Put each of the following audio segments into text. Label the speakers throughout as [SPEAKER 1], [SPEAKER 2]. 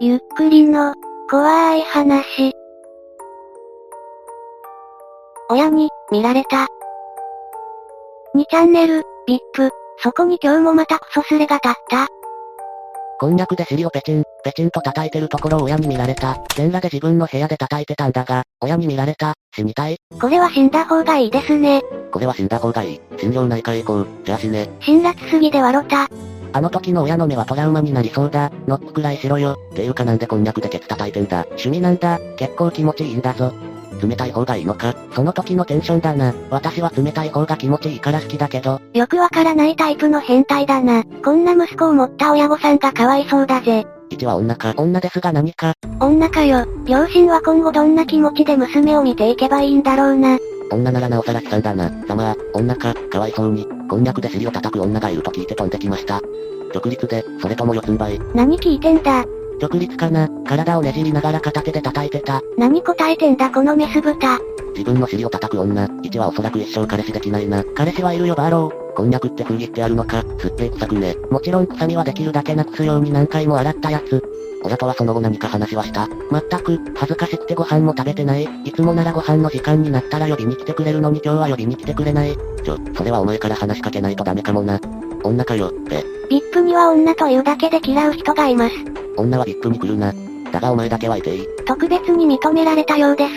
[SPEAKER 1] ゆっくりの、怖い話。親に、見られた。2チャンネル、VIP、そこに今日もまたクソスレが立った。
[SPEAKER 2] こんにゃくで尻をペチン、ペチンと叩いてるところを親に見られた。全裸で自分の部屋で叩いてたんだが、親に見られた。死にたい。
[SPEAKER 1] これは死んだ方がいいですね。
[SPEAKER 2] これは死んだ方がいい。心療内科へ行こう。じゃあ死ね。
[SPEAKER 1] 辛辣すぎで笑った。
[SPEAKER 2] あの時の親の目はトラウマになりそうだ。ノックくらいしろよ。ていうかなんでこんにゃくでケツ叩いてんだ。趣味なんだ。結構気持ちいいんだぞ。冷たい方がいいのか。その時のテンションだな。私は冷たい方が気持ちいいから好きだけど。
[SPEAKER 1] よくわからないタイプの変態だな。こんな息子を持った親御さんがかわいそうだぜ。
[SPEAKER 2] 一は女か。女ですが何か。
[SPEAKER 1] 女かよ。両親は今後どんな気持ちで娘を見ていけばいいんだろうな。
[SPEAKER 2] 女ならなおさら悲惨だな。ざまあ、女か、かわいそうに、こんにゃくで尻を叩く女がいると聞いて飛んできました。直立で、それとも四つん這い。
[SPEAKER 1] 何聞いてんだ？
[SPEAKER 2] 直立かな、体をねじりながら片手で叩いてた。
[SPEAKER 1] 何答えてんだ？このメス豚。
[SPEAKER 2] 自分の尻を叩く女、一はおそらく一生彼氏できないな。彼氏はいるよバーロー。こんにゃくって封切ってあるのか、すっぺい臭くね。もちろん臭みはできるだけなくすように何回も洗ったやつ。親とはその後何か話はした。まったく、恥ずかしくてご飯も食べてない。いつもならご飯の時間になったら呼びに来てくれるのに今日は呼びに来てくれない。ちょ、それはお前から話しかけないとダメかもな。女かよ、って。
[SPEAKER 1] VIP には女というだけで嫌う人がいます。
[SPEAKER 2] 女はビップに来るな。だがお前だけはいていい。
[SPEAKER 1] 特別に認められたようです。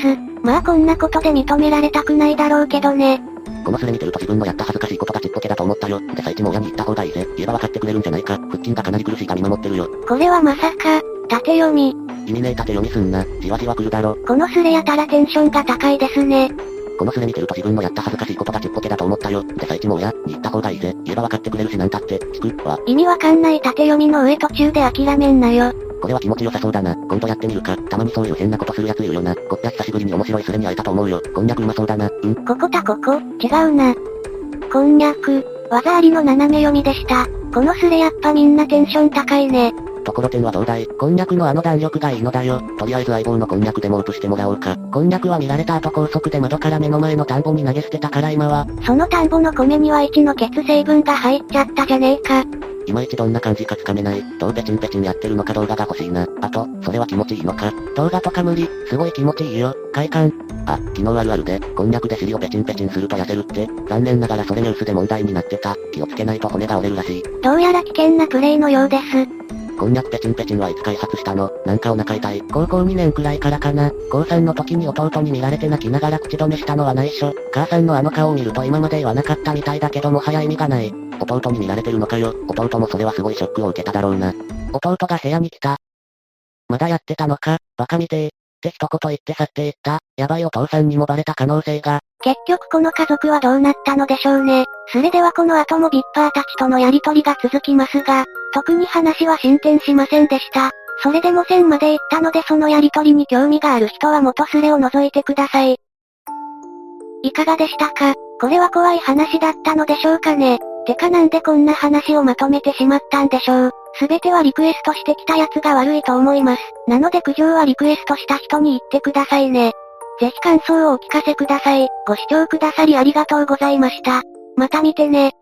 [SPEAKER 1] まあこんなことで認められたくないだろうけどね。
[SPEAKER 2] このスレ見てると自分のやった恥ずかしいことがちっぽけだと思ったよ。で、最地も親に言った方がいいぜ。言えば分かってくれるんじゃないか。腹筋がかなり苦しいが見守ってるよ。
[SPEAKER 1] これはまさか、縦読み。
[SPEAKER 2] 意味ねえ縦読みすんな。じわじわ来るだろ。
[SPEAKER 1] このスレやたらテンションが高いですね。
[SPEAKER 2] このスレ見てると自分のやった恥ずかしいことがちっぽけだと思ったよ。で、最地も親に言った方がいいぜ。言えば分かってくれるしなんたって、聞くわ。
[SPEAKER 1] 意味わかんない縦読みの上途中で諦めんなよ。
[SPEAKER 2] これは気持ちよさそうだな。今度やってみるか。たまにそういう変なことするやついるよな。こっちは久しぶりに面白いスレに会えたと思うよ。こんにゃくうまそうだな。うん
[SPEAKER 1] ここたここ、違うな。こんにゃく、技ありの斜め読みでした。このスレやっぱみんなテンション高いね。
[SPEAKER 2] ところてんはどうだい？こんにゃくのあの弾力がいいのだよ。とりあえず相棒のこんにゃくでもウプしてもらおうか。こんにゃくは見られた後高速で窓から目の前の田んぼに投げ捨てたから今は、
[SPEAKER 1] その田んぼの米には1の血成分が入っちゃったじゃねえか。
[SPEAKER 2] いまいちどんな感じかつかめない。どうペチンペチンやってるのか動画が欲しいな。あと、それは気持ちいいのか動画とか無理。すごい気持ちいいよ。快感。あ、昨日あるあるで、こんにゃくで尻をペチンペチンすると痩せるって。残念ながらそれニュースで問題になってた。気をつけないと骨が折れるらしい。
[SPEAKER 1] どうやら危険なプレイのようです。
[SPEAKER 2] こんにゃくペチンペチンはいつ開発したの？なんかお腹痛い。高校2年くらいからかな。高3の時に弟に見られて泣きながら口止めしたのは内緒。母さんのあの顔を見ると今まで言わなかったみたいだけどもはや意味がない。弟に見られてるのかよ。弟もそれはすごいショックを受けただろうな。弟が部屋に来た。まだやってたのか？バカみてー。って一言言って去っていった。やばいお父さんにもバレた可能性が。
[SPEAKER 1] 結局この家族はどうなったのでしょうね。それではこの後もビッパーたちとのやりとりが続きますが、特に話は進展しませんでした。それでも1000まで行ったのでそのやりとりに興味がある人は元スレを覗いてください。いかがでしたか？これは怖い話だったのでしょうかね？てかなんでこんな話をまとめてしまったんでしょう？すべてはリクエストしてきたやつが悪いと思います。なので苦情はリクエストした人に言ってくださいね。ぜひ感想をお聞かせください。ご視聴くださりありがとうございました。また見てね。